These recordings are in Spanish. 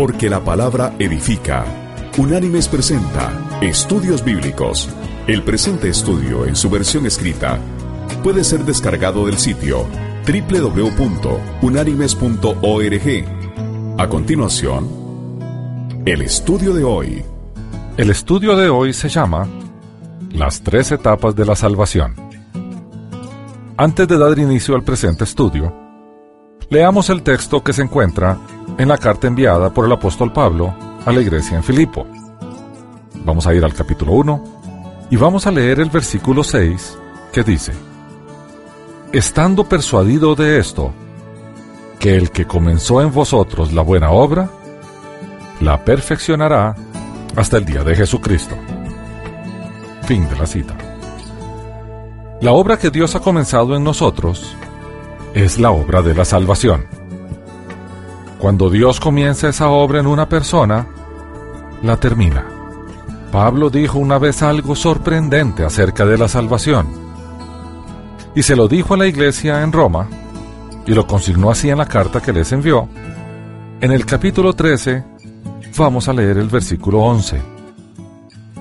Porque la palabra edifica. Unánimes presenta Estudios Bíblicos. El presente estudio en su versión escrita puede ser descargado del sitio www.unánimes.org. A continuación, el estudio de hoy. El estudio de hoy se llama Las tres etapas de la salvación. Antes de dar inicio al presente estudio, leamos el texto que se encuentra en la carta enviada por el apóstol Pablo a la iglesia en Filipo. Vamos a ir al capítulo 1 y vamos a leer el versículo 6 que dice, Estando persuadido de esto, que el que comenzó en vosotros la buena obra, la perfeccionará hasta el día de Jesucristo. Fin de la cita. La obra que Dios ha comenzado en nosotros es la obra de la salvación. Cuando Dios comienza esa obra en una persona, la termina. Pablo dijo una vez algo sorprendente acerca de la salvación. Y se lo dijo a la iglesia en Roma, y lo consignó así en la carta que les envió. En el capítulo 13 vamos a leer el versículo 11,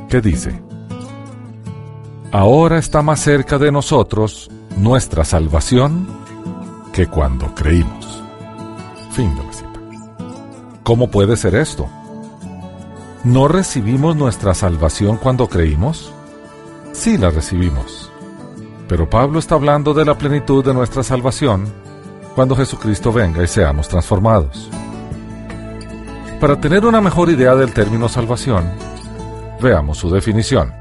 que dice, Ahora está más cerca de nosotros nuestra salvación que cuando creímos. Fin de la cita. ¿Cómo puede ser esto? ¿No recibimos nuestra salvación cuando creímos? Sí la recibimos. Pero Pablo está hablando de la plenitud de nuestra salvación cuando Jesucristo venga y seamos transformados. Para tener una mejor idea del término salvación, veamos su definición.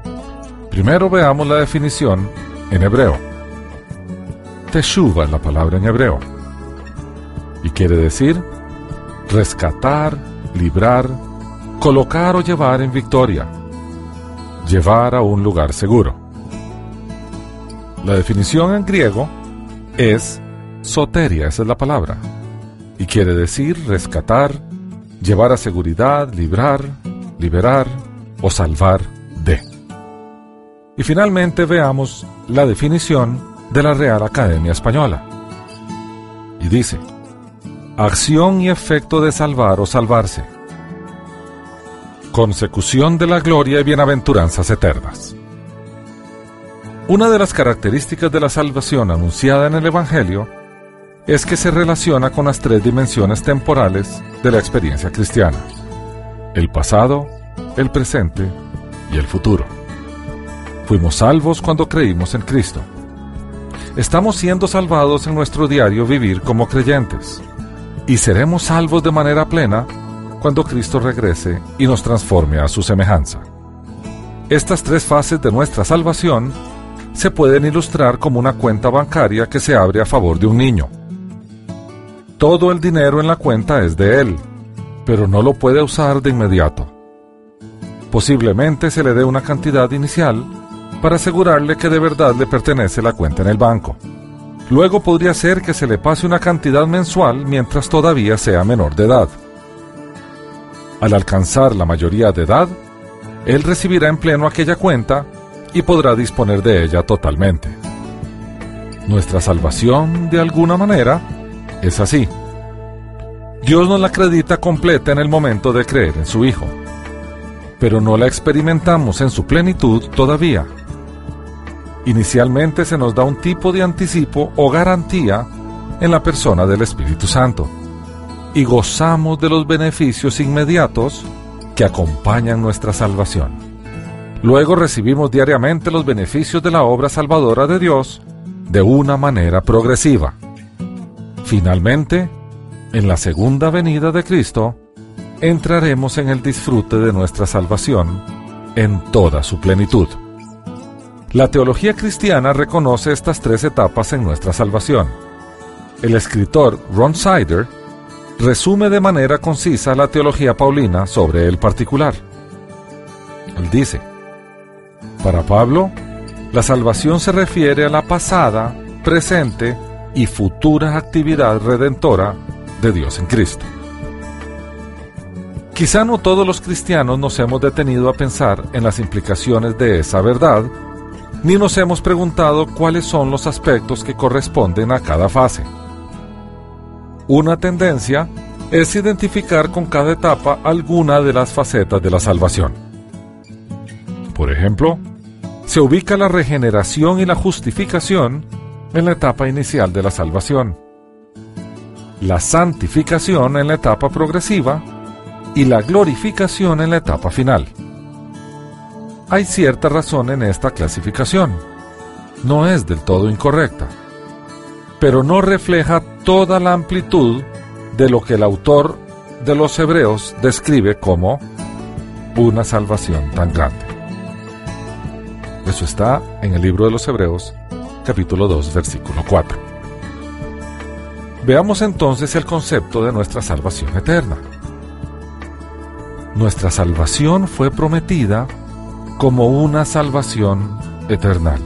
Primero veamos la definición en hebreo. Teshuva es la palabra en hebreo. Y quiere decir rescatar, librar, colocar o llevar en victoria, llevar a un lugar seguro. La definición en griego es soteria, esa es la palabra, y quiere decir rescatar, llevar a seguridad, librar, liberar o salvar de. Y finalmente veamos la definición de la Real Academia Española. Y dice, acción y efecto de salvar o salvarse. Consecución de la gloria y bienaventuranzas eternas. Una de las características de la salvación anunciada en el Evangelio es que se relaciona con las tres dimensiones temporales de la experiencia cristiana. El pasado, el presente y el futuro. Fuimos salvos cuando creímos en Cristo. Estamos siendo salvados en nuestro diario vivir como creyentes y seremos salvos de manera plena cuando Cristo regrese y nos transforme a su semejanza. Estas tres fases de nuestra salvación se pueden ilustrar como una cuenta bancaria que se abre a favor de un niño. Todo el dinero en la cuenta es de él, pero no lo puede usar de inmediato. Posiblemente se le dé una cantidad inicial para asegurarle que de verdad le pertenece la cuenta en el banco. Luego podría ser que se le pase una cantidad mensual mientras todavía sea menor de edad. Al alcanzar la mayoría de edad, él recibirá en pleno aquella cuenta y podrá disponer de ella totalmente. Nuestra salvación, de alguna manera, es así. Dios nos la acredita completa en el momento de creer en su Hijo, pero no la experimentamos en su plenitud todavía. Inicialmente se nos da un tipo de anticipo o garantía en la persona del Espíritu Santo y gozamos de los beneficios inmediatos que acompañan nuestra salvación. Luego recibimos diariamente los beneficios de la obra salvadora de Dios de una manera progresiva. Finalmente, en la segunda venida de Cristo, entraremos en el disfrute de nuestra salvación en toda su plenitud. La teología cristiana reconoce estas tres etapas en nuestra salvación. El escritor Ron Sider resume de manera concisa la teología paulina sobre el particular. Él dice, para Pablo, la salvación se refiere a la pasada, presente y futura actividad redentora de Dios en Cristo. Quizá no todos los cristianos nos hemos detenido a pensar en las implicaciones de esa verdad ni nos hemos preguntado cuáles son los aspectos que corresponden a cada fase. Una tendencia es identificar con cada etapa alguna de las facetas de la salvación. Por ejemplo, se ubica la regeneración y la justificación en la etapa inicial de la salvación, la santificación en la etapa progresiva y la glorificación en la etapa final. Hay cierta razón en esta clasificación. No es del todo incorrecta, pero no refleja toda la amplitud de lo que el autor de los Hebreos describe como una salvación tan grande. Eso está en el libro de los Hebreos, capítulo 2, versículo 4. Veamos entonces el concepto de nuestra salvación eterna. Nuestra salvación fue prometida como una salvación eterna.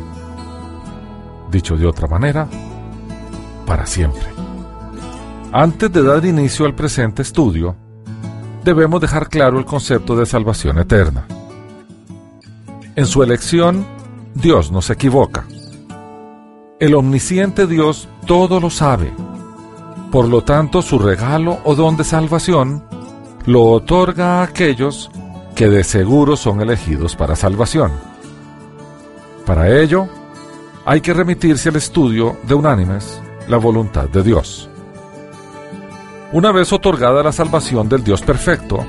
Dicho de otra manera, para siempre. Antes de dar inicio al presente estudio, debemos dejar claro el concepto de salvación eterna. En su elección, Dios no se equivoca. El omnisciente Dios todo lo sabe. Por lo tanto, su regalo o don de salvación lo otorga a aquellos que de seguro son elegidos para salvación. Para ello, hay que remitirse al estudio de unánimes la voluntad de Dios. Una vez otorgada la salvación del Dios perfecto,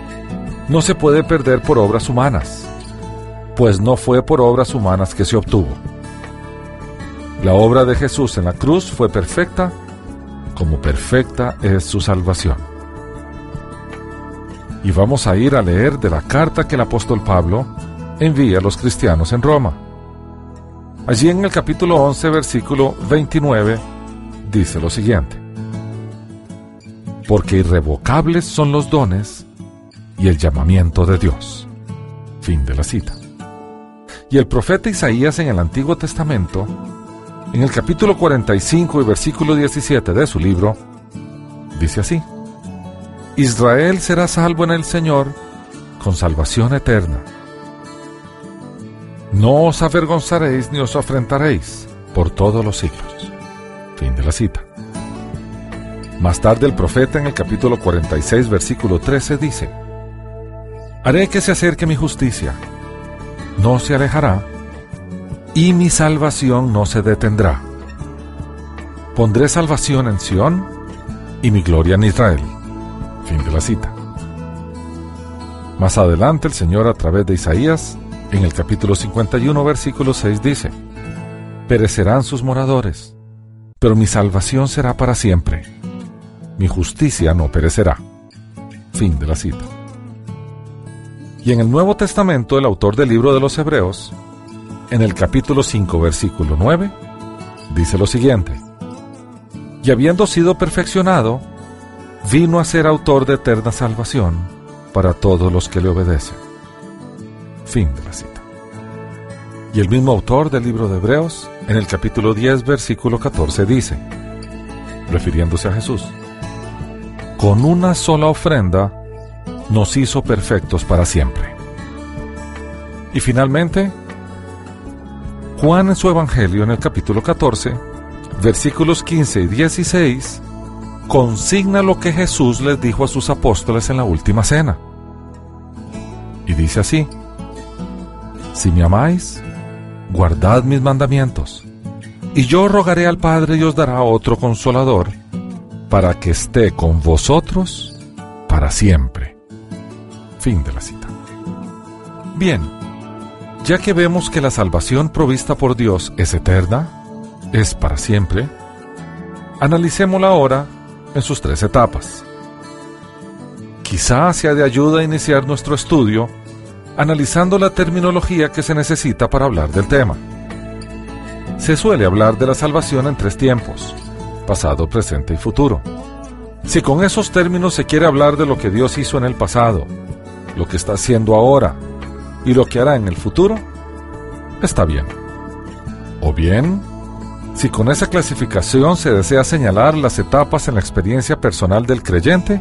no se puede perder por obras humanas, pues no fue por obras humanas que se obtuvo. La obra de Jesús en la cruz fue perfecta, como perfecta es su salvación. Y vamos a ir a leer de la carta que el apóstol Pablo envía a los cristianos en Roma. Allí en el capítulo 11, versículo 29, dice lo siguiente. Porque irrevocables son los dones y el llamamiento de Dios. Fin de la cita. Y el profeta Isaías en el Antiguo Testamento, en el capítulo 45 y versículo 17 de su libro, dice así. Israel será salvo en el Señor con salvación eterna. No os avergonzaréis ni os afrentaréis por todos los siglos. Fin de la cita. Más tarde el profeta en el capítulo 46 versículo 13 dice, Haré que se acerque mi justicia, no se alejará, y mi salvación no se detendrá. Pondré salvación en Sión y mi gloria en Israel. Fin de la cita. Más adelante el Señor a través de Isaías, en el capítulo 51 versículo 6 dice, Perecerán sus moradores, pero mi salvación será para siempre. Mi justicia no perecerá. Fin de la cita. Y en el Nuevo Testamento, el autor del libro de los Hebreos, en el capítulo 5, versículo 9, dice lo siguiente. Y habiendo sido perfeccionado, vino a ser autor de eterna salvación para todos los que le obedecen. Fin de la cita. Y el mismo autor del libro de Hebreos, en el capítulo 10, versículo 14, dice, refiriéndose a Jesús, con una sola ofrenda nos hizo perfectos para siempre. Y finalmente, Juan en su Evangelio en el capítulo 14, versículos 15 y 16, consigna lo que Jesús les dijo a sus apóstoles en la última cena. Y dice así, si me amáis, guardad mis mandamientos, y yo rogaré al Padre y os dará otro consolador, para que esté con vosotros para siempre. Fin de la cita. Bien, ya que vemos que la salvación provista por Dios es eterna, es para siempre, analicémosla ahora en sus tres etapas. Quizá sea de ayuda iniciar nuestro estudio analizando la terminología que se necesita para hablar del tema. Se suele hablar de la salvación en tres tiempos, pasado, presente y futuro. Si con esos términos se quiere hablar de lo que Dios hizo en el pasado, lo que está haciendo ahora y lo que hará en el futuro, está bien. O bien, si con esa clasificación se desea señalar las etapas en la experiencia personal del creyente,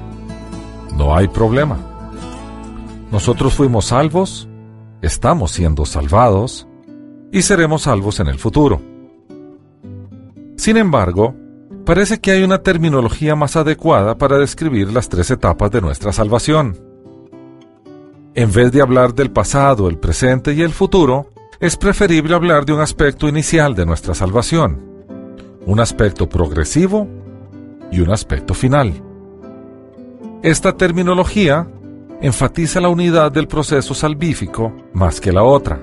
no hay problema. Nosotros fuimos salvos, estamos siendo salvados y seremos salvos en el futuro. Sin embargo, parece que hay una terminología más adecuada para describir las tres etapas de nuestra salvación. En vez de hablar del pasado, el presente y el futuro, es preferible hablar de un aspecto inicial de nuestra salvación, un aspecto progresivo y un aspecto final. Esta terminología enfatiza la unidad del proceso salvífico más que la otra.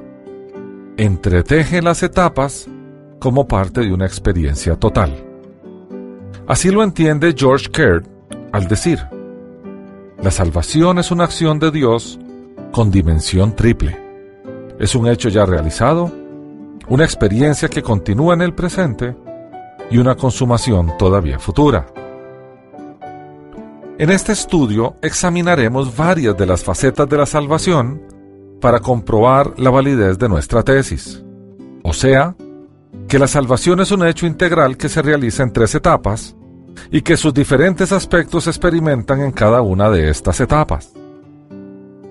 Entreteje las etapas como parte de una experiencia total. Así lo entiende George Kerr al decir, la salvación es una acción de Dios con dimensión triple. Es un hecho ya realizado, una experiencia que continúa en el presente y una consumación todavía futura. En este estudio examinaremos varias de las facetas de la salvación para comprobar la validez de nuestra tesis. O sea, que la salvación es un hecho integral que se realiza en tres etapas y que sus diferentes aspectos se experimentan en cada una de estas etapas.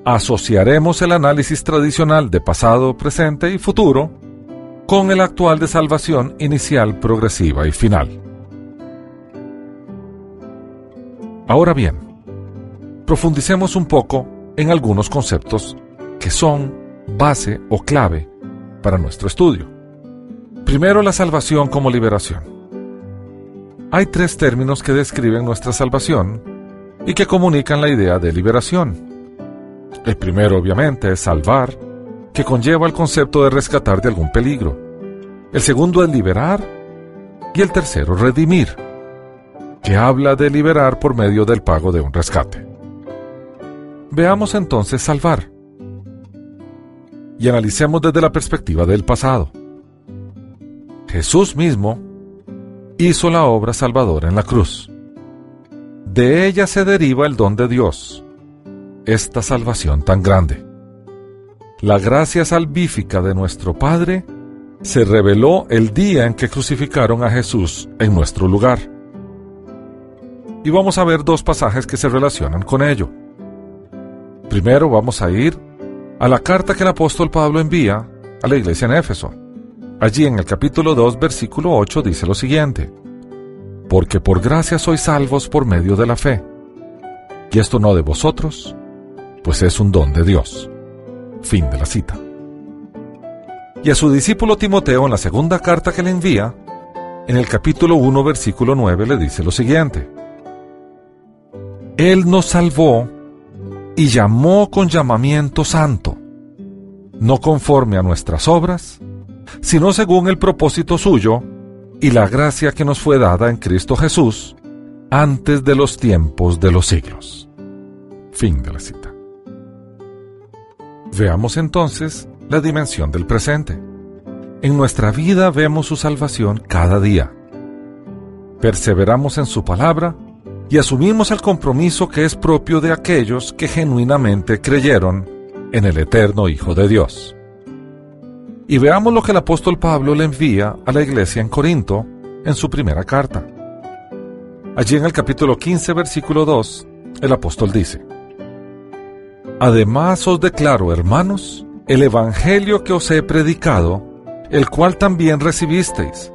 Asociaremos el análisis tradicional de pasado, presente y futuro con el actual de salvación inicial, progresiva y final. Ahora bien, profundicemos un poco en algunos conceptos que son base o clave para nuestro estudio. Primero, la salvación como liberación. Hay tres términos que describen nuestra salvación y que comunican la idea de liberación. El primero, obviamente, es salvar, que conlleva el concepto de rescatar de algún peligro. El segundo es liberar y el tercero, redimir que habla de liberar por medio del pago de un rescate. Veamos entonces salvar y analicemos desde la perspectiva del pasado. Jesús mismo hizo la obra salvadora en la cruz. De ella se deriva el don de Dios, esta salvación tan grande. La gracia salvífica de nuestro Padre se reveló el día en que crucificaron a Jesús en nuestro lugar y vamos a ver dos pasajes que se relacionan con ello. Primero vamos a ir a la carta que el apóstol Pablo envía a la iglesia en Éfeso. Allí en el capítulo 2, versículo 8 dice lo siguiente, Porque por gracia sois salvos por medio de la fe, y esto no de vosotros, pues es un don de Dios. Fin de la cita. Y a su discípulo Timoteo en la segunda carta que le envía, en el capítulo 1, versículo 9 le dice lo siguiente, él nos salvó y llamó con llamamiento santo, no conforme a nuestras obras, sino según el propósito suyo y la gracia que nos fue dada en Cristo Jesús antes de los tiempos de los siglos. Fin de la cita. Veamos entonces la dimensión del presente. En nuestra vida vemos su salvación cada día. Perseveramos en su palabra y asumimos el compromiso que es propio de aquellos que genuinamente creyeron en el eterno Hijo de Dios. Y veamos lo que el apóstol Pablo le envía a la iglesia en Corinto en su primera carta. Allí en el capítulo 15, versículo 2, el apóstol dice, Además os declaro, hermanos, el Evangelio que os he predicado, el cual también recibisteis,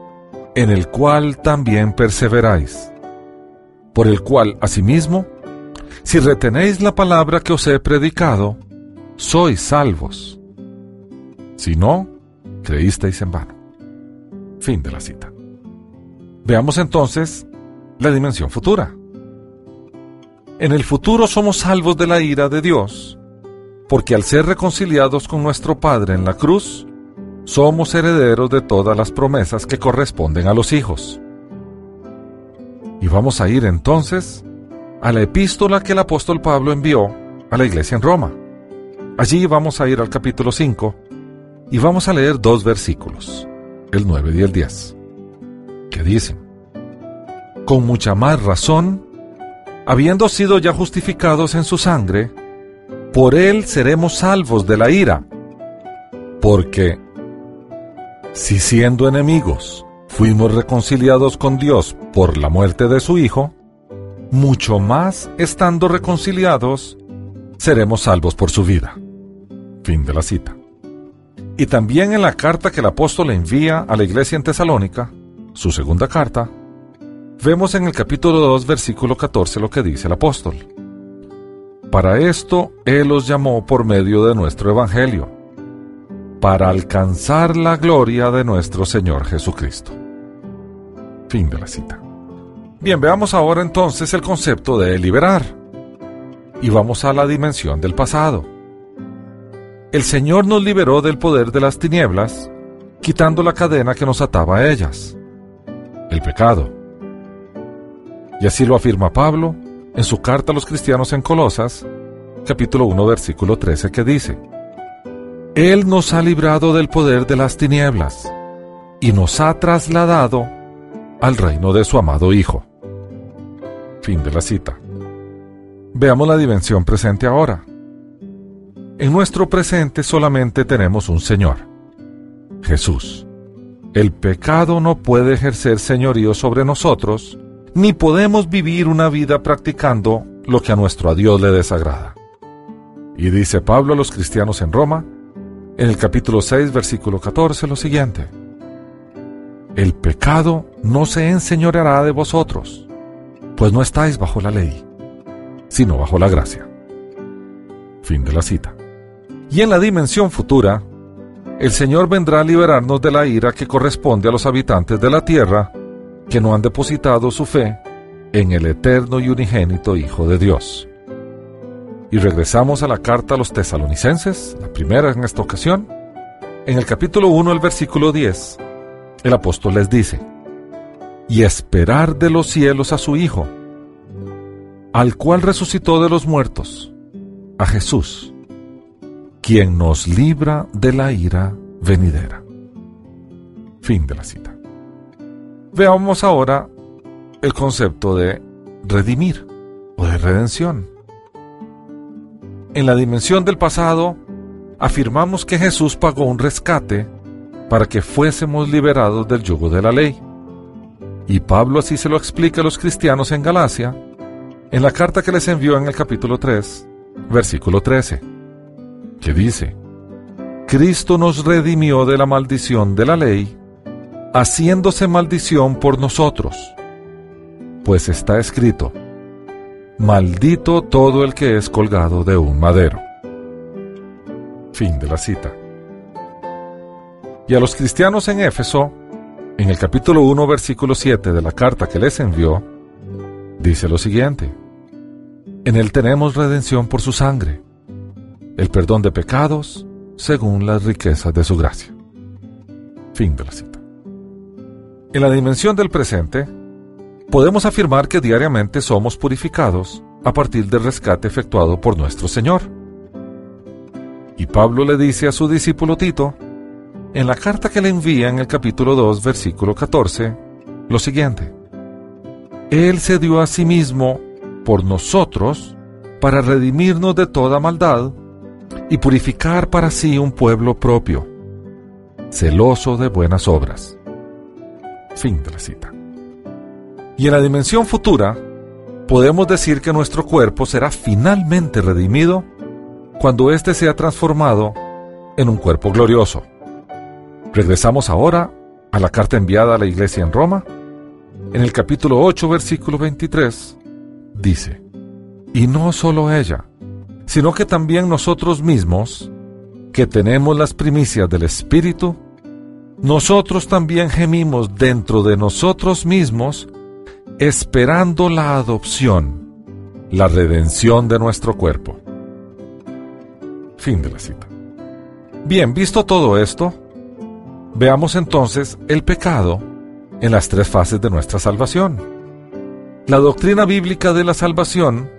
en el cual también perseveráis por el cual, asimismo, si retenéis la palabra que os he predicado, sois salvos. Si no, creísteis en vano. Fin de la cita. Veamos entonces la dimensión futura. En el futuro somos salvos de la ira de Dios, porque al ser reconciliados con nuestro Padre en la cruz, somos herederos de todas las promesas que corresponden a los hijos. Y vamos a ir entonces a la epístola que el apóstol Pablo envió a la iglesia en Roma. Allí vamos a ir al capítulo 5 y vamos a leer dos versículos, el 9 y el 10, que dicen, Con mucha más razón, habiendo sido ya justificados en su sangre, por él seremos salvos de la ira, porque si siendo enemigos fuimos reconciliados con Dios por la muerte de su Hijo, mucho más estando reconciliados, seremos salvos por su vida. Fin de la cita. Y también en la carta que el apóstol envía a la iglesia en Tesalónica, su segunda carta, vemos en el capítulo 2, versículo 14 lo que dice el apóstol. Para esto Él los llamó por medio de nuestro Evangelio, para alcanzar la gloria de nuestro Señor Jesucristo. Fin de la cita. Bien, veamos ahora entonces el concepto de liberar. Y vamos a la dimensión del pasado. El Señor nos liberó del poder de las tinieblas, quitando la cadena que nos ataba a ellas, el pecado. Y así lo afirma Pablo en su carta a los cristianos en Colosas, capítulo 1, versículo 13, que dice, Él nos ha librado del poder de las tinieblas y nos ha trasladado al reino de su amado Hijo. Fin de la cita. Veamos la dimensión presente ahora. En nuestro presente solamente tenemos un Señor, Jesús. El pecado no puede ejercer señorío sobre nosotros, ni podemos vivir una vida practicando lo que a nuestro Dios le desagrada. Y dice Pablo a los cristianos en Roma, en el capítulo 6, versículo 14, lo siguiente. El pecado no se enseñoreará de vosotros, pues no estáis bajo la ley, sino bajo la gracia. Fin de la cita. Y en la dimensión futura, el Señor vendrá a liberarnos de la ira que corresponde a los habitantes de la tierra que no han depositado su fe en el eterno y unigénito Hijo de Dios. Y regresamos a la carta a los tesalonicenses, la primera en esta ocasión. En el capítulo 1, el versículo 10, el apóstol les dice, y esperar de los cielos a su Hijo, al cual resucitó de los muertos, a Jesús, quien nos libra de la ira venidera. Fin de la cita. Veamos ahora el concepto de redimir o de redención. En la dimensión del pasado, afirmamos que Jesús pagó un rescate para que fuésemos liberados del yugo de la ley. Y Pablo así se lo explica a los cristianos en Galacia, en la carta que les envió en el capítulo 3, versículo 13, que dice, Cristo nos redimió de la maldición de la ley, haciéndose maldición por nosotros. Pues está escrito, Maldito todo el que es colgado de un madero. Fin de la cita. Y a los cristianos en Éfeso, en el capítulo 1, versículo 7 de la carta que les envió, dice lo siguiente, En él tenemos redención por su sangre, el perdón de pecados según las riquezas de su gracia. Fin de la cita. En la dimensión del presente, podemos afirmar que diariamente somos purificados a partir del rescate efectuado por nuestro Señor. Y Pablo le dice a su discípulo Tito, en la carta que le envía en el capítulo 2, versículo 14, lo siguiente. Él se dio a sí mismo por nosotros para redimirnos de toda maldad y purificar para sí un pueblo propio, celoso de buenas obras. Fin de la cita. Y en la dimensión futura, podemos decir que nuestro cuerpo será finalmente redimido cuando éste sea transformado en un cuerpo glorioso. Regresamos ahora a la carta enviada a la iglesia en Roma. En el capítulo 8, versículo 23, dice, Y no solo ella, sino que también nosotros mismos, que tenemos las primicias del Espíritu, nosotros también gemimos dentro de nosotros mismos, esperando la adopción, la redención de nuestro cuerpo. Fin de la cita. Bien, visto todo esto, veamos entonces el pecado en las tres fases de nuestra salvación. La doctrina bíblica de la salvación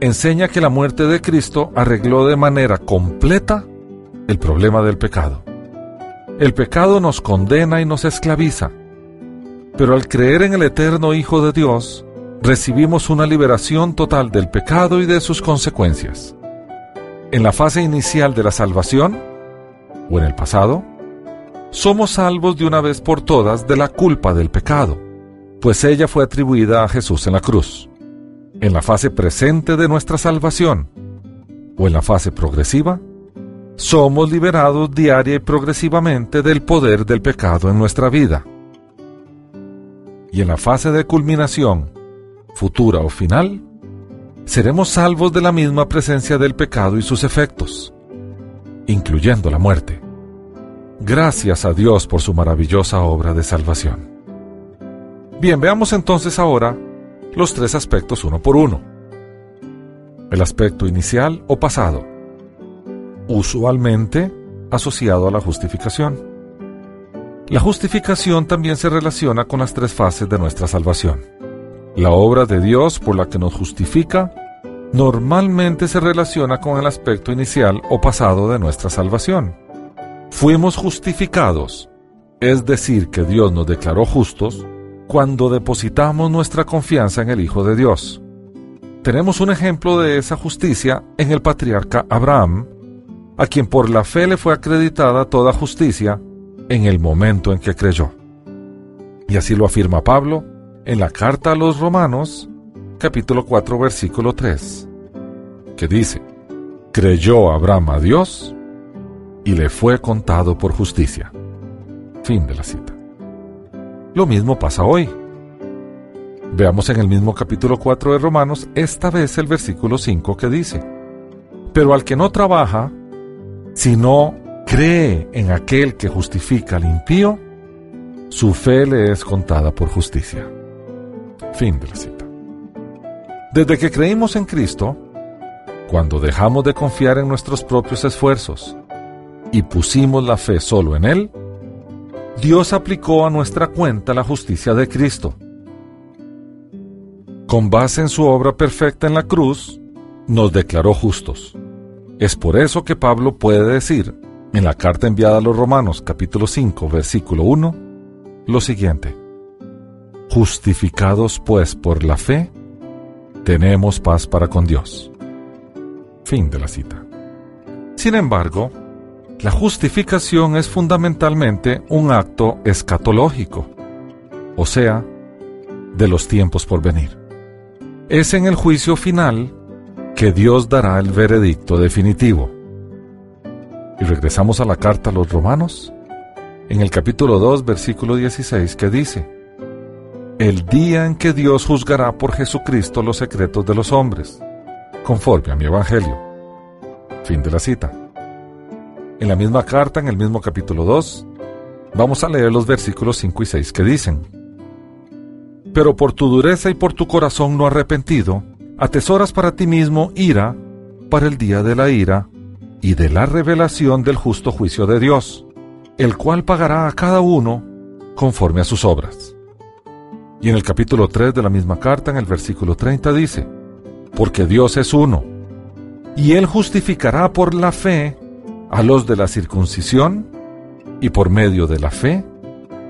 enseña que la muerte de Cristo arregló de manera completa el problema del pecado. El pecado nos condena y nos esclaviza, pero al creer en el eterno Hijo de Dios, recibimos una liberación total del pecado y de sus consecuencias. En la fase inicial de la salvación, o en el pasado, somos salvos de una vez por todas de la culpa del pecado, pues ella fue atribuida a Jesús en la cruz. En la fase presente de nuestra salvación, o en la fase progresiva, somos liberados diaria y progresivamente del poder del pecado en nuestra vida. y en la fase de culminación, futura o final, seremos salvos de la misma presencia del pecado y sus efectos, incluyendo la muerte. Gracias a Dios por su maravillosa obra de salvación. Bien, veamos entonces ahora los tres aspectos uno por uno. El aspecto inicial o pasado, usualmente asociado a la justificación. La justificación también se relaciona con las tres fases de nuestra salvación. La obra de Dios por la que nos justifica normalmente se relaciona con el aspecto inicial o pasado de nuestra salvación. Fuimos justificados, es decir, que Dios nos declaró justos, cuando depositamos nuestra confianza en el Hijo de Dios. Tenemos un ejemplo de esa justicia en el patriarca Abraham, a quien por la fe le fue acreditada toda justicia en el momento en que creyó. Y así lo afirma Pablo en la carta a los Romanos, capítulo 4, versículo 3, que dice, creyó Abraham a Dios y le fue contado por justicia. Fin de la cita. Lo mismo pasa hoy. Veamos en el mismo capítulo 4 de Romanos, esta vez el versículo 5 que dice, pero al que no trabaja, sino cree en aquel que justifica al impío, su fe le es contada por justicia. Fin de la cita. Desde que creímos en Cristo, cuando dejamos de confiar en nuestros propios esfuerzos y pusimos la fe solo en Él, Dios aplicó a nuestra cuenta la justicia de Cristo. Con base en su obra perfecta en la cruz, nos declaró justos. Es por eso que Pablo puede decir, en la carta enviada a los Romanos capítulo 5 versículo 1 lo siguiente. Justificados pues por la fe, tenemos paz para con Dios. Fin de la cita. Sin embargo, la justificación es fundamentalmente un acto escatológico, o sea, de los tiempos por venir. Es en el juicio final que Dios dará el veredicto definitivo. Y regresamos a la carta a los romanos, en el capítulo 2, versículo 16, que dice, El día en que Dios juzgará por Jesucristo los secretos de los hombres, conforme a mi Evangelio. Fin de la cita. En la misma carta, en el mismo capítulo 2, vamos a leer los versículos 5 y 6 que dicen, Pero por tu dureza y por tu corazón no arrepentido, atesoras para ti mismo ira para el día de la ira y de la revelación del justo juicio de Dios, el cual pagará a cada uno conforme a sus obras. Y en el capítulo 3 de la misma carta, en el versículo 30 dice, Porque Dios es uno, y Él justificará por la fe a los de la circuncisión, y por medio de la fe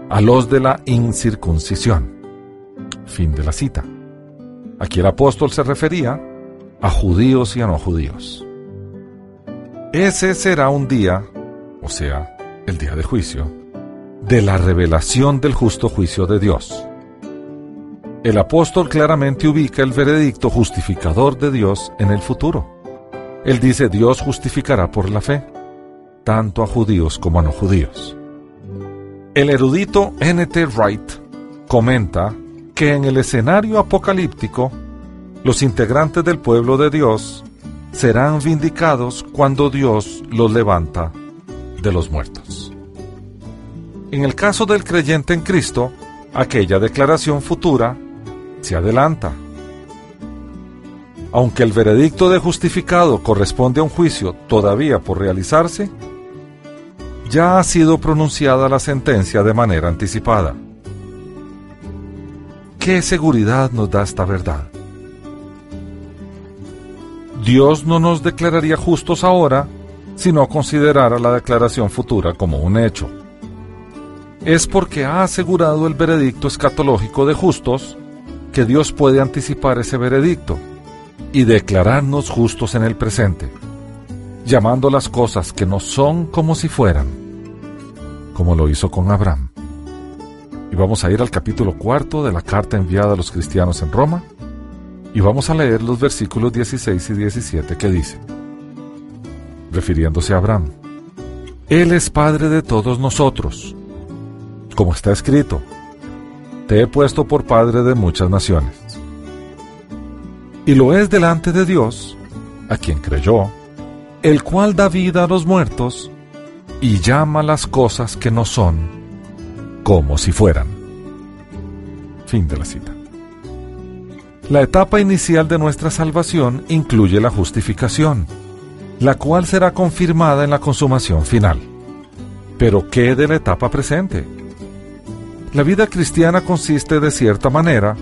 a los de la incircuncisión. Fin de la cita. Aquí el apóstol se refería a judíos y a no judíos. Ese será un día, o sea, el día del juicio, de la revelación del justo juicio de Dios. El apóstol claramente ubica el veredicto justificador de Dios en el futuro. Él dice Dios justificará por la fe, tanto a judíos como a no judíos. El erudito N.T. Wright comenta que en el escenario apocalíptico, los integrantes del pueblo de Dios serán vindicados cuando Dios los levanta de los muertos. En el caso del creyente en Cristo, aquella declaración futura se adelanta. Aunque el veredicto de justificado corresponde a un juicio todavía por realizarse, ya ha sido pronunciada la sentencia de manera anticipada. ¿Qué seguridad nos da esta verdad? Dios no nos declararía justos ahora si no considerara la declaración futura como un hecho. Es porque ha asegurado el veredicto escatológico de justos que Dios puede anticipar ese veredicto y declararnos justos en el presente, llamando las cosas que no son como si fueran, como lo hizo con Abraham. Vamos a ir al capítulo cuarto de la carta enviada a los cristianos en Roma, y vamos a leer los versículos 16 y 17 que dice, refiriéndose a Abraham, Él es Padre de todos nosotros, como está escrito, te he puesto por padre de muchas naciones. Y lo es delante de Dios, a quien creyó, el cual da vida a los muertos y llama las cosas que no son como si fueran. Fin de la cita. La etapa inicial de nuestra salvación incluye la justificación, la cual será confirmada en la consumación final. Pero ¿qué de la etapa presente? La vida cristiana consiste de cierta manera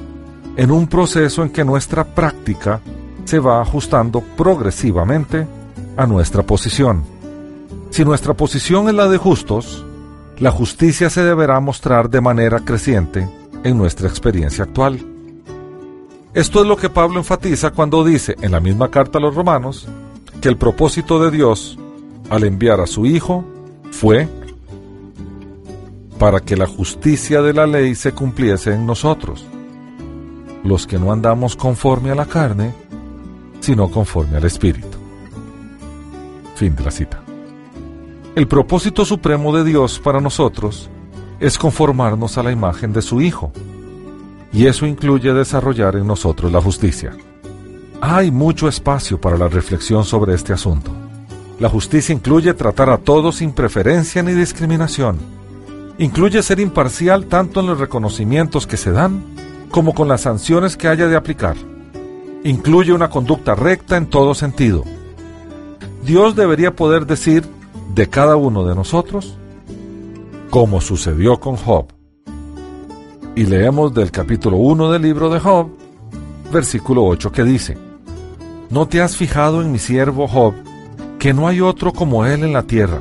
en un proceso en que nuestra práctica se va ajustando progresivamente a nuestra posición. Si nuestra posición es la de justos, la justicia se deberá mostrar de manera creciente en nuestra experiencia actual. Esto es lo que Pablo enfatiza cuando dice en la misma carta a los romanos que el propósito de Dios al enviar a su Hijo fue para que la justicia de la ley se cumpliese en nosotros, los que no andamos conforme a la carne, sino conforme al Espíritu. Fin de la cita. El propósito supremo de Dios para nosotros es conformarnos a la imagen de su Hijo, y eso incluye desarrollar en nosotros la justicia. Hay mucho espacio para la reflexión sobre este asunto. La justicia incluye tratar a todos sin preferencia ni discriminación, Incluye ser imparcial tanto en los reconocimientos que se dan como con las sanciones que haya de aplicar. Incluye una conducta recta en todo sentido. Dios debería poder decir de cada uno de nosotros, como sucedió con Job. Y leemos del capítulo 1 del libro de Job, versículo 8 que dice, ¿No te has fijado en mi siervo Job, que no hay otro como él en la tierra,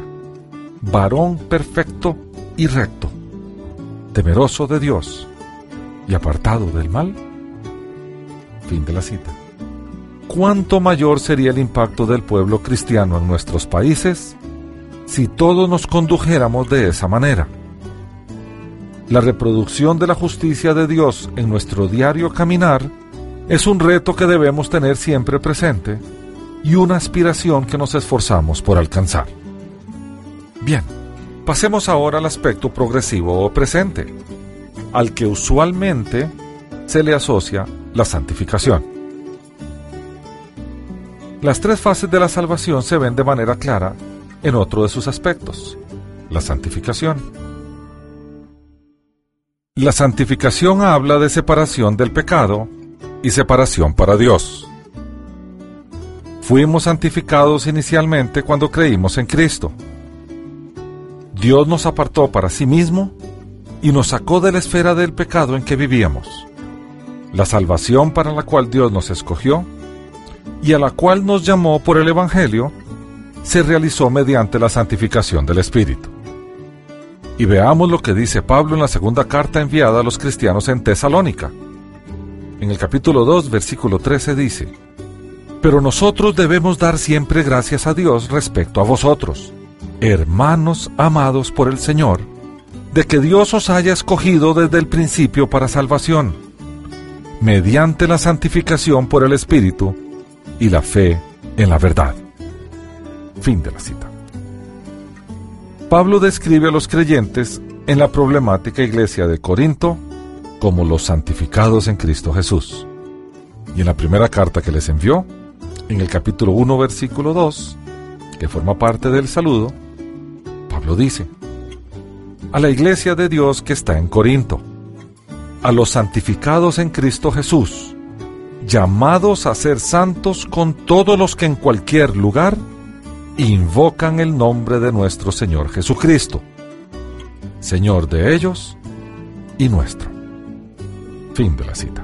varón perfecto y recto, temeroso de Dios y apartado del mal? Fin de la cita. ¿Cuánto mayor sería el impacto del pueblo cristiano en nuestros países si todos nos condujéramos de esa manera? La reproducción de la justicia de Dios en nuestro diario caminar es un reto que debemos tener siempre presente y una aspiración que nos esforzamos por alcanzar. Bien, Pasemos ahora al aspecto progresivo o presente, al que usualmente se le asocia la santificación. Las tres fases de la salvación se ven de manera clara en otro de sus aspectos, la santificación. La santificación habla de separación del pecado y separación para Dios. Fuimos santificados inicialmente cuando creímos en Cristo Dios nos apartó para sí mismo y nos sacó de la esfera del pecado en que vivíamos. La salvación para la cual Dios nos escogió y a la cual nos llamó por el Evangelio se realizó mediante la santificación del Espíritu. Y veamos lo que dice Pablo en la segunda carta enviada a los cristianos en Tesalónica. En el capítulo 2, versículo 13 dice, Pero nosotros debemos dar siempre gracias a Dios respecto a vosotros hermanos amados por el Señor, de que Dios os haya escogido desde el principio para salvación, mediante la santificación por el Espíritu y la fe en la verdad. Fin de la cita. Pablo describe a los creyentes en la problemática iglesia de Corinto como los santificados en Cristo Jesús. Y en la primera carta que les envió, en el capítulo 1, versículo 2, que forma parte del saludo, lo dice. A la iglesia de Dios que está en Corinto. A los santificados en Cristo Jesús, llamados a ser santos con todos los que en cualquier lugar invocan el nombre de nuestro Señor Jesucristo, Señor de ellos y nuestro. Fin de la cita.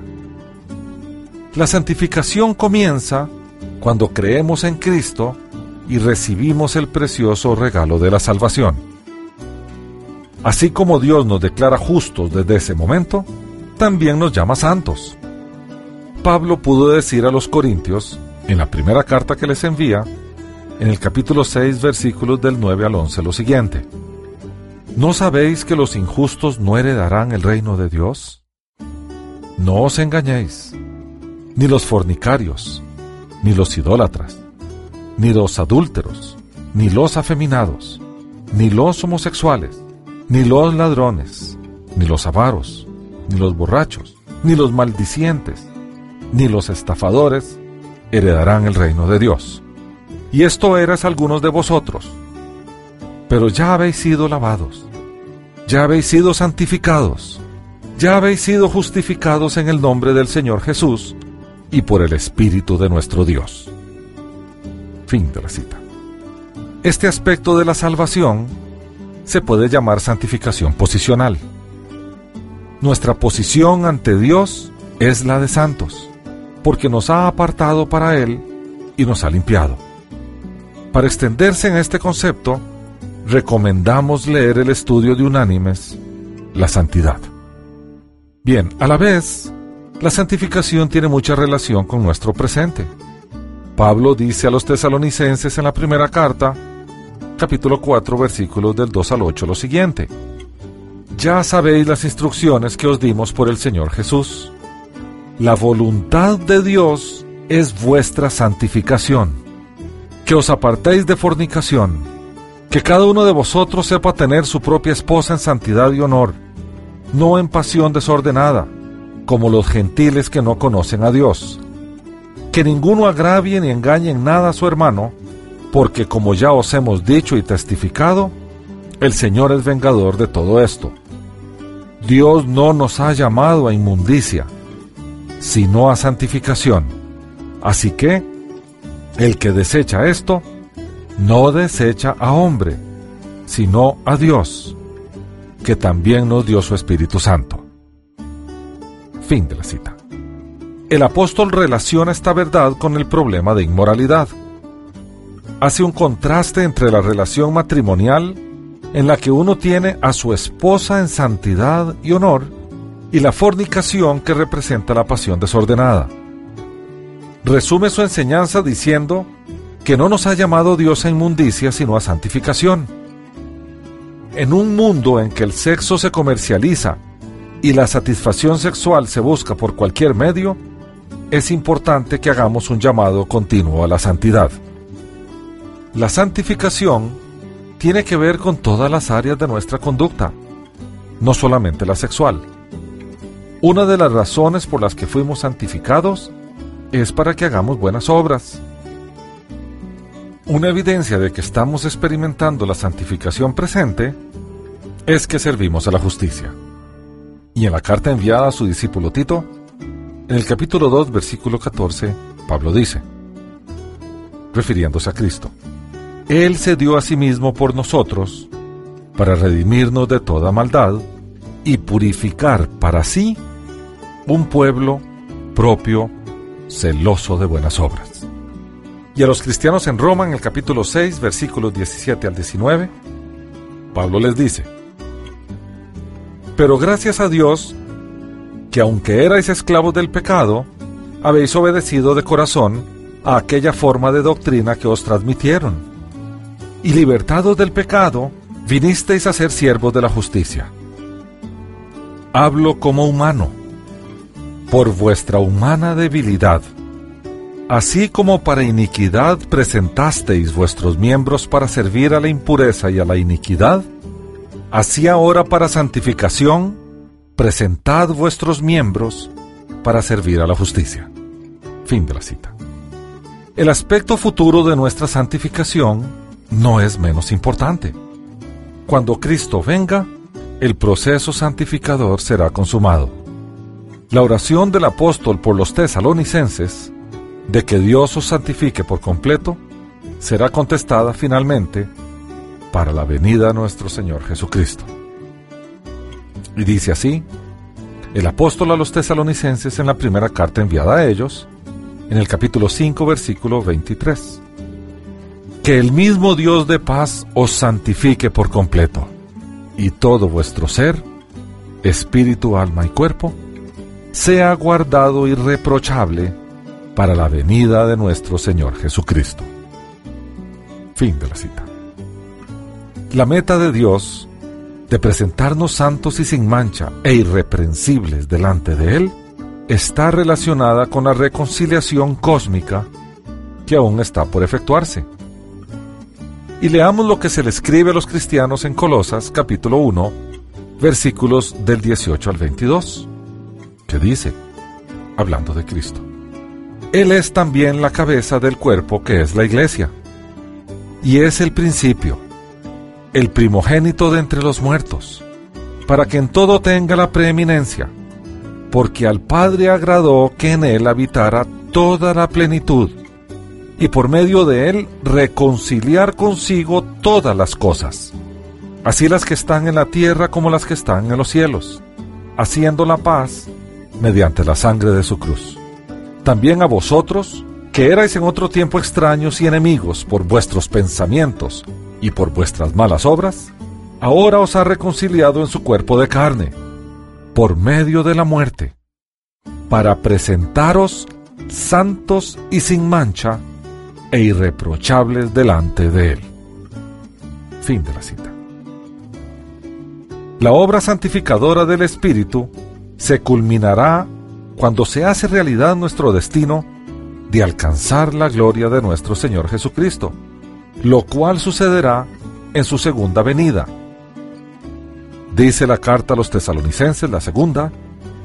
La santificación comienza cuando creemos en Cristo y recibimos el precioso regalo de la salvación. Así como Dios nos declara justos desde ese momento, también nos llama santos. Pablo pudo decir a los corintios, en la primera carta que les envía, en el capítulo 6 versículos del 9 al 11 lo siguiente. ¿No sabéis que los injustos no heredarán el reino de Dios? No os engañéis, ni los fornicarios, ni los idólatras, ni los adúlteros, ni los afeminados, ni los homosexuales, ni los ladrones, ni los avaros, ni los borrachos, ni los maldicientes, ni los estafadores heredarán el reino de Dios. Y esto eras algunos de vosotros. Pero ya habéis sido lavados, ya habéis sido santificados, ya habéis sido justificados en el nombre del Señor Jesús y por el Espíritu de nuestro Dios. Fin de la cita. Este aspecto de la salvación se puede llamar santificación posicional. Nuestra posición ante Dios es la de santos, porque nos ha apartado para Él y nos ha limpiado. Para extenderse en este concepto, recomendamos leer el estudio de Unánimes, La Santidad. Bien, a la vez, la santificación tiene mucha relación con nuestro presente. Pablo dice a los tesalonicenses en la primera carta, capítulo 4, versículos del 2 al 8, lo siguiente. Ya sabéis las instrucciones que os dimos por el Señor Jesús. La voluntad de Dios es vuestra santificación, que os apartéis de fornicación, que cada uno de vosotros sepa tener su propia esposa en santidad y honor, no en pasión desordenada, como los gentiles que no conocen a Dios. Que ninguno agravie ni engañe en nada a su hermano, porque como ya os hemos dicho y testificado, el Señor es vengador de todo esto. Dios no nos ha llamado a inmundicia, sino a santificación. Así que, el que desecha esto, no desecha a hombre, sino a Dios, que también nos dio su Espíritu Santo. Fin de la cita. El apóstol relaciona esta verdad con el problema de inmoralidad hace un contraste entre la relación matrimonial en la que uno tiene a su esposa en santidad y honor y la fornicación que representa la pasión desordenada. Resume su enseñanza diciendo que no nos ha llamado Dios a inmundicia sino a santificación. En un mundo en que el sexo se comercializa y la satisfacción sexual se busca por cualquier medio, es importante que hagamos un llamado continuo a la santidad. La santificación tiene que ver con todas las áreas de nuestra conducta, no solamente la sexual. Una de las razones por las que fuimos santificados es para que hagamos buenas obras. Una evidencia de que estamos experimentando la santificación presente es que servimos a la justicia. Y en la carta enviada a su discípulo Tito, en el capítulo 2, versículo 14, Pablo dice, refiriéndose a Cristo, él se dio a sí mismo por nosotros, para redimirnos de toda maldad y purificar para sí un pueblo propio, celoso de buenas obras. Y a los cristianos en Roma, en el capítulo 6, versículos 17 al 19, Pablo les dice, Pero gracias a Dios, que aunque erais esclavos del pecado, habéis obedecido de corazón a aquella forma de doctrina que os transmitieron y libertados del pecado, vinisteis a ser siervos de la justicia. Hablo como humano, por vuestra humana debilidad. Así como para iniquidad presentasteis vuestros miembros para servir a la impureza y a la iniquidad, así ahora para santificación, presentad vuestros miembros para servir a la justicia. Fin de la cita. El aspecto futuro de nuestra santificación no es menos importante. Cuando Cristo venga, el proceso santificador será consumado. La oración del apóstol por los tesalonicenses, de que Dios os santifique por completo, será contestada finalmente para la venida de nuestro Señor Jesucristo. Y dice así, el apóstol a los tesalonicenses en la primera carta enviada a ellos, en el capítulo 5, versículo 23 que el mismo Dios de paz os santifique por completo, y todo vuestro ser, espíritu, alma y cuerpo, sea guardado irreprochable para la venida de nuestro Señor Jesucristo. Fin de la cita. La meta de Dios de presentarnos santos y sin mancha e irreprensibles delante de Él está relacionada con la reconciliación cósmica que aún está por efectuarse y leamos lo que se le escribe a los cristianos en Colosas capítulo 1, versículos del 18 al 22. Que dice, hablando de Cristo, Él es también la cabeza del cuerpo que es la iglesia, y es el principio, el primogénito de entre los muertos, para que en todo tenga la preeminencia, porque al Padre agradó que en Él habitara toda la plenitud, y por medio de Él reconciliar consigo todas las cosas, así las que están en la tierra como las que están en los cielos, haciendo la paz mediante la sangre de su cruz. También a vosotros, que erais en otro tiempo extraños y enemigos por vuestros pensamientos y por vuestras malas obras, ahora os ha reconciliado en su cuerpo de carne, por medio de la muerte, para presentaros santos y sin mancha e irreprochables delante de Él. Fin de la cita. La obra santificadora del Espíritu se culminará cuando se hace realidad nuestro destino de alcanzar la gloria de nuestro Señor Jesucristo, lo cual sucederá en su segunda venida. Dice la carta a los tesalonicenses, la segunda,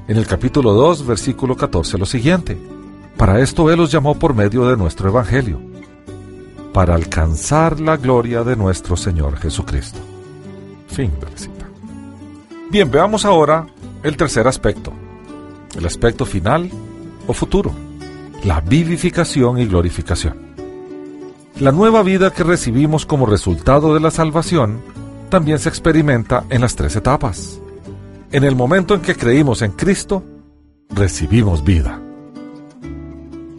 en el capítulo 2, versículo 14, lo siguiente. Para esto Él los llamó por medio de nuestro Evangelio, para alcanzar la gloria de nuestro Señor Jesucristo. Fin de la cita. Bien, veamos ahora el tercer aspecto, el aspecto final o futuro la vivificación y glorificación. La nueva vida que recibimos como resultado de la salvación también se experimenta en las tres etapas. En el momento en que creímos en Cristo, recibimos vida.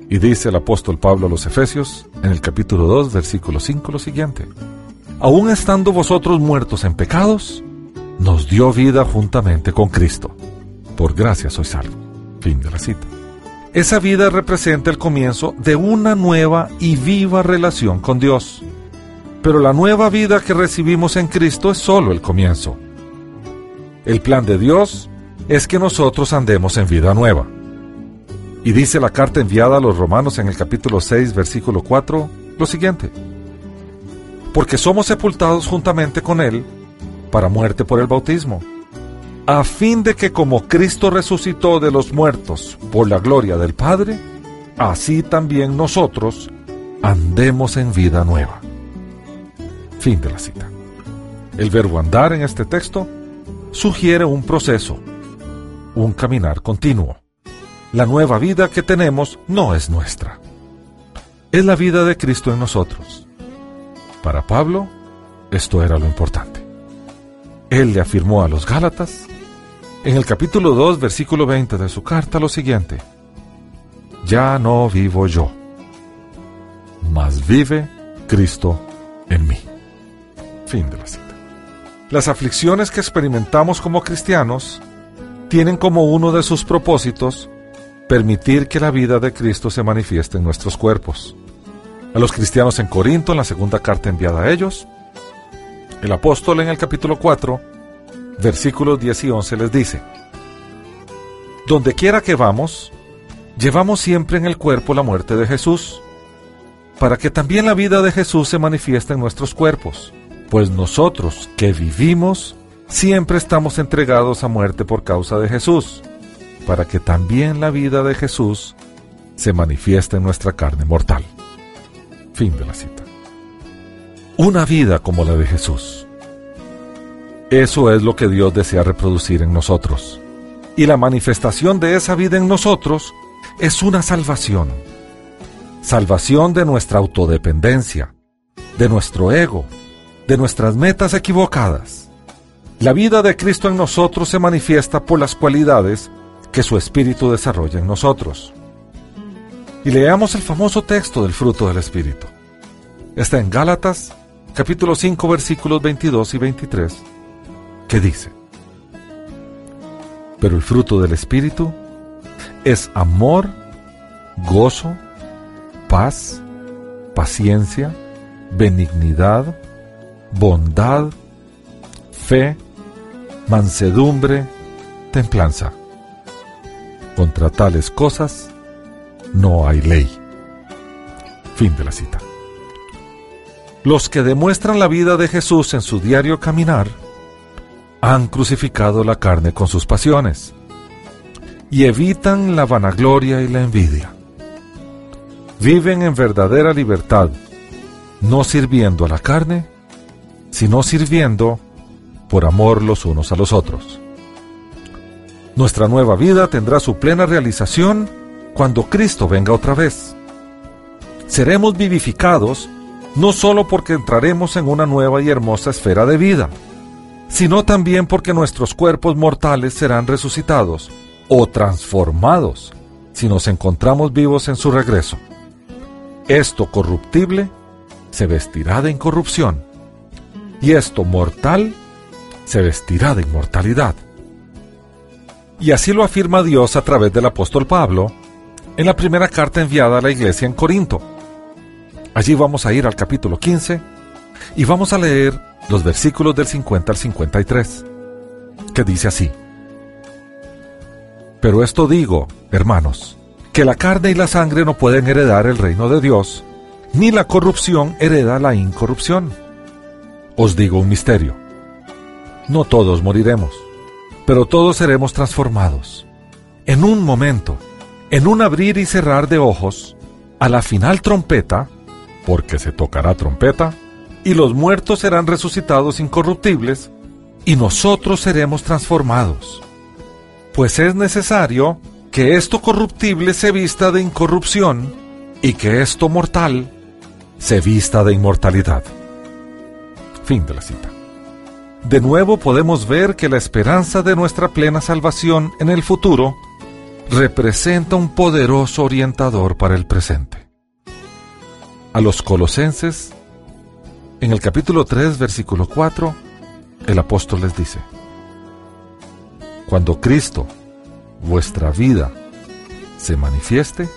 Y dice el apóstol Pablo a los Efesios, en el capítulo 2, versículo 5, lo siguiente. Aún estando vosotros muertos en pecados, nos dio vida juntamente con Cristo. Por gracia soy salvo. Fin de la cita. Esa vida representa el comienzo de una nueva y viva relación con Dios. Pero la nueva vida que recibimos en Cristo es solo el comienzo. El plan de Dios es que nosotros andemos en vida nueva. Y dice la carta enviada a los romanos en el capítulo 6, versículo 4, lo siguiente. Porque somos sepultados juntamente con Él para muerte por el bautismo a fin de que como Cristo resucitó de los muertos por la gloria del Padre, así también nosotros andemos en vida nueva. Fin de la cita. El verbo andar en este texto sugiere un proceso, un caminar continuo. La nueva vida que tenemos no es nuestra. Es la vida de Cristo en nosotros. Para Pablo, esto era lo importante. Él le afirmó a los Gálatas en el capítulo 2, versículo 20 de su carta lo siguiente. Ya no vivo yo, mas vive Cristo en mí. Fin de la cita. Las aflicciones que experimentamos como cristianos tienen como uno de sus propósitos permitir que la vida de Cristo se manifieste en nuestros cuerpos. A los cristianos en Corinto, en la segunda carta enviada a ellos, el apóstol en el capítulo 4 versículos 10 y 11 les dice, Donde quiera que vamos, llevamos siempre en el cuerpo la muerte de Jesús, para que también la vida de Jesús se manifieste en nuestros cuerpos, pues nosotros que vivimos, siempre estamos entregados a muerte por causa de Jesús, para que también la vida de Jesús se manifieste en nuestra carne mortal. Fin de la cita. Una vida como la de Jesús eso es lo que Dios desea reproducir en nosotros. Y la manifestación de esa vida en nosotros es una salvación. Salvación de nuestra autodependencia, de nuestro ego, de nuestras metas equivocadas. La vida de Cristo en nosotros se manifiesta por las cualidades que su Espíritu desarrolla en nosotros. Y leamos el famoso texto del fruto del Espíritu. Está en Gálatas, capítulo 5, versículos 22 y 23 ¿Qué dice? Pero el fruto del Espíritu es amor, gozo, paz, paciencia, benignidad, bondad, fe, mansedumbre, templanza. Contra tales cosas no hay ley. Fin de la cita. Los que demuestran la vida de Jesús en su diario caminar han crucificado la carne con sus pasiones. y evitan la vanagloria y la envidia. Viven en verdadera libertad, no sirviendo a la carne, sino sirviendo por amor los unos a los otros. Nuestra nueva vida tendrá su plena realización cuando Cristo venga otra vez. Seremos vivificados no solo porque entraremos en una nueva y hermosa esfera de vida, sino también porque nuestros cuerpos mortales serán resucitados o transformados si nos encontramos vivos en su regreso. Esto corruptible se vestirá de incorrupción y esto mortal se vestirá de inmortalidad. Y así lo afirma Dios a través del apóstol Pablo en la primera carta enviada a la iglesia en Corinto. Allí vamos a ir al capítulo 15 y vamos a leer los versículos del 50 al 53, que dice así. Pero esto digo, hermanos, que la carne y la sangre no pueden heredar el reino de Dios, ni la corrupción hereda la incorrupción. Os digo un misterio. No todos moriremos, pero todos seremos transformados. En un momento, en un abrir y cerrar de ojos, a la final trompeta, porque se tocará trompeta, y los muertos serán resucitados incorruptibles, y nosotros seremos transformados. Pues es necesario que esto corruptible se vista de incorrupción, y que esto mortal se vista de inmortalidad. Fin de la cita. De nuevo podemos ver que la esperanza de nuestra plena salvación en el futuro representa un poderoso orientador para el presente. A los colosenses en el capítulo 3, versículo 4, el apóstol les dice, Cuando Cristo, vuestra vida, se manifieste,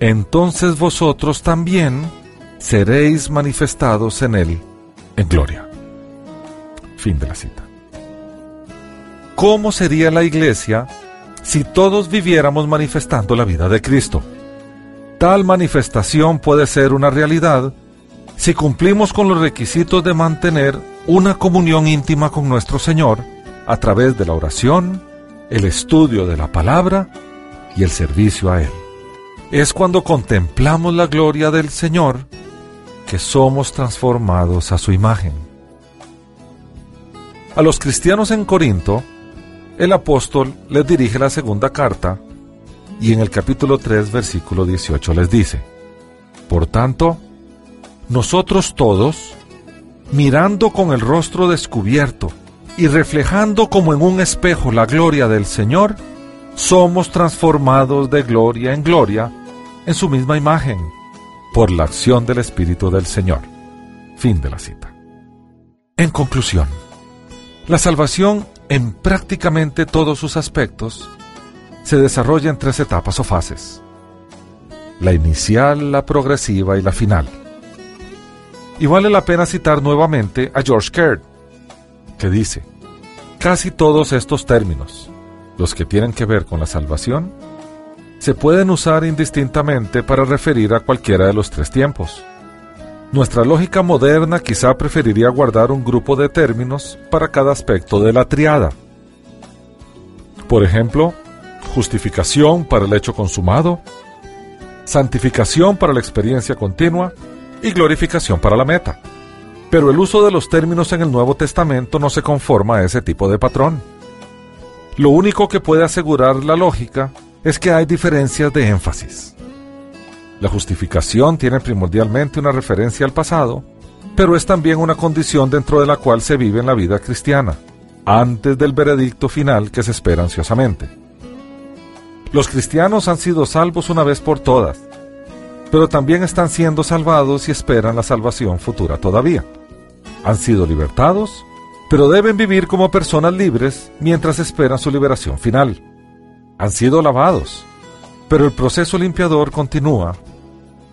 entonces vosotros también seréis manifestados en Él en gloria. Fin de la cita. ¿Cómo sería la iglesia si todos viviéramos manifestando la vida de Cristo? Tal manifestación puede ser una realidad si cumplimos con los requisitos de mantener una comunión íntima con nuestro Señor a través de la oración, el estudio de la palabra y el servicio a Él. Es cuando contemplamos la gloria del Señor que somos transformados a su imagen. A los cristianos en Corinto, el apóstol les dirige la segunda carta y en el capítulo 3, versículo 18 les dice, Por tanto, nosotros todos, mirando con el rostro descubierto y reflejando como en un espejo la gloria del Señor, somos transformados de gloria en gloria en su misma imagen, por la acción del Espíritu del Señor. Fin de la cita. En conclusión, la salvación en prácticamente todos sus aspectos se desarrolla en tres etapas o fases. La inicial, la progresiva y la final. Y vale la pena citar nuevamente a George Caird, que dice, casi todos estos términos, los que tienen que ver con la salvación, se pueden usar indistintamente para referir a cualquiera de los tres tiempos. Nuestra lógica moderna quizá preferiría guardar un grupo de términos para cada aspecto de la triada. Por ejemplo, justificación para el hecho consumado, santificación para la experiencia continua y glorificación para la meta. Pero el uso de los términos en el Nuevo Testamento no se conforma a ese tipo de patrón. Lo único que puede asegurar la lógica es que hay diferencias de énfasis. La justificación tiene primordialmente una referencia al pasado, pero es también una condición dentro de la cual se vive en la vida cristiana, antes del veredicto final que se espera ansiosamente. Los cristianos han sido salvos una vez por todas, pero también están siendo salvados y esperan la salvación futura todavía. Han sido libertados, pero deben vivir como personas libres mientras esperan su liberación final. Han sido lavados, pero el proceso limpiador continúa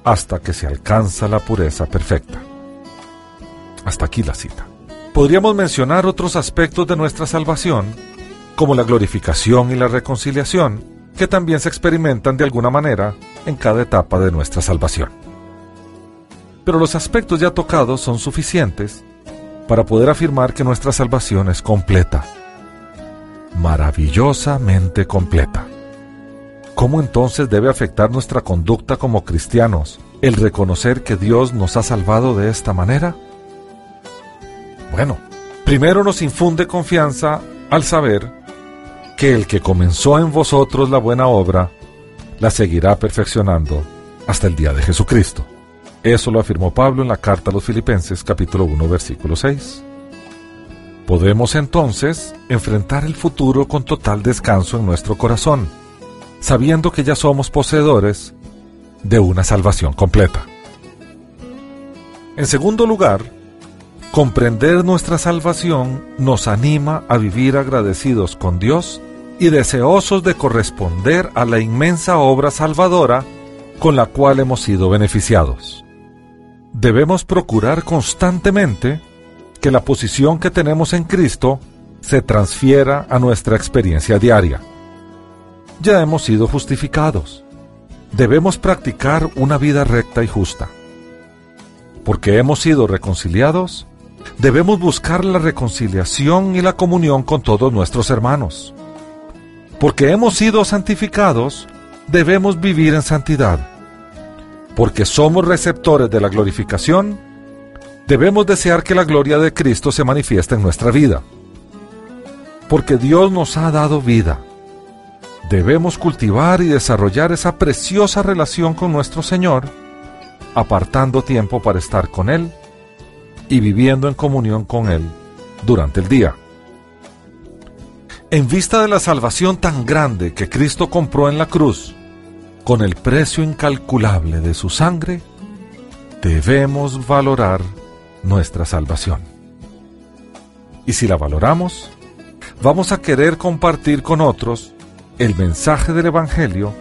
hasta que se alcanza la pureza perfecta. Hasta aquí la cita. Podríamos mencionar otros aspectos de nuestra salvación, como la glorificación y la reconciliación, que también se experimentan de alguna manera en cada etapa de nuestra salvación. Pero los aspectos ya tocados son suficientes para poder afirmar que nuestra salvación es completa. maravillosamente completa. ¿Cómo entonces debe afectar nuestra conducta como cristianos el reconocer que Dios nos ha salvado de esta manera? Bueno, primero nos infunde confianza al saber que el que comenzó en vosotros la buena obra, la seguirá perfeccionando hasta el día de Jesucristo. Eso lo afirmó Pablo en la carta a los Filipenses capítulo 1 versículo 6. Podemos entonces enfrentar el futuro con total descanso en nuestro corazón, sabiendo que ya somos poseedores de una salvación completa. En segundo lugar, comprender nuestra salvación nos anima a vivir agradecidos con Dios y deseosos de corresponder a la inmensa obra salvadora con la cual hemos sido beneficiados. Debemos procurar constantemente que la posición que tenemos en Cristo se transfiera a nuestra experiencia diaria. Ya hemos sido justificados. Debemos practicar una vida recta y justa. Porque hemos sido reconciliados, debemos buscar la reconciliación y la comunión con todos nuestros hermanos porque hemos sido santificados, debemos vivir en santidad. Porque somos receptores de la glorificación, debemos desear que la gloria de Cristo se manifieste en nuestra vida. Porque Dios nos ha dado vida. Debemos cultivar y desarrollar esa preciosa relación con nuestro Señor, apartando tiempo para estar con Él y viviendo en comunión con Él durante el día. En vista de la salvación tan grande que Cristo compró en la cruz, con el precio incalculable de su sangre, debemos valorar nuestra salvación. Y si la valoramos, vamos a querer compartir con otros el mensaje del Evangelio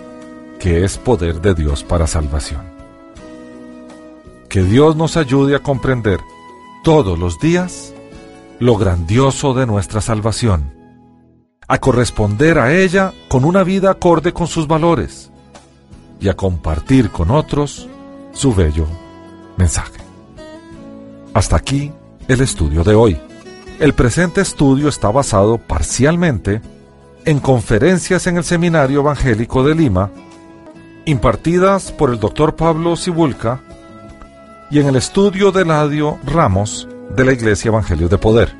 que es poder de Dios para salvación. Que Dios nos ayude a comprender todos los días lo grandioso de nuestra salvación a corresponder a ella con una vida acorde con sus valores y a compartir con otros su bello mensaje. Hasta aquí el estudio de hoy. El presente estudio está basado parcialmente en conferencias en el Seminario Evangélico de Lima, impartidas por el Dr. Pablo Sibulca, y en el estudio de Ladio Ramos de la Iglesia Evangelio de Poder.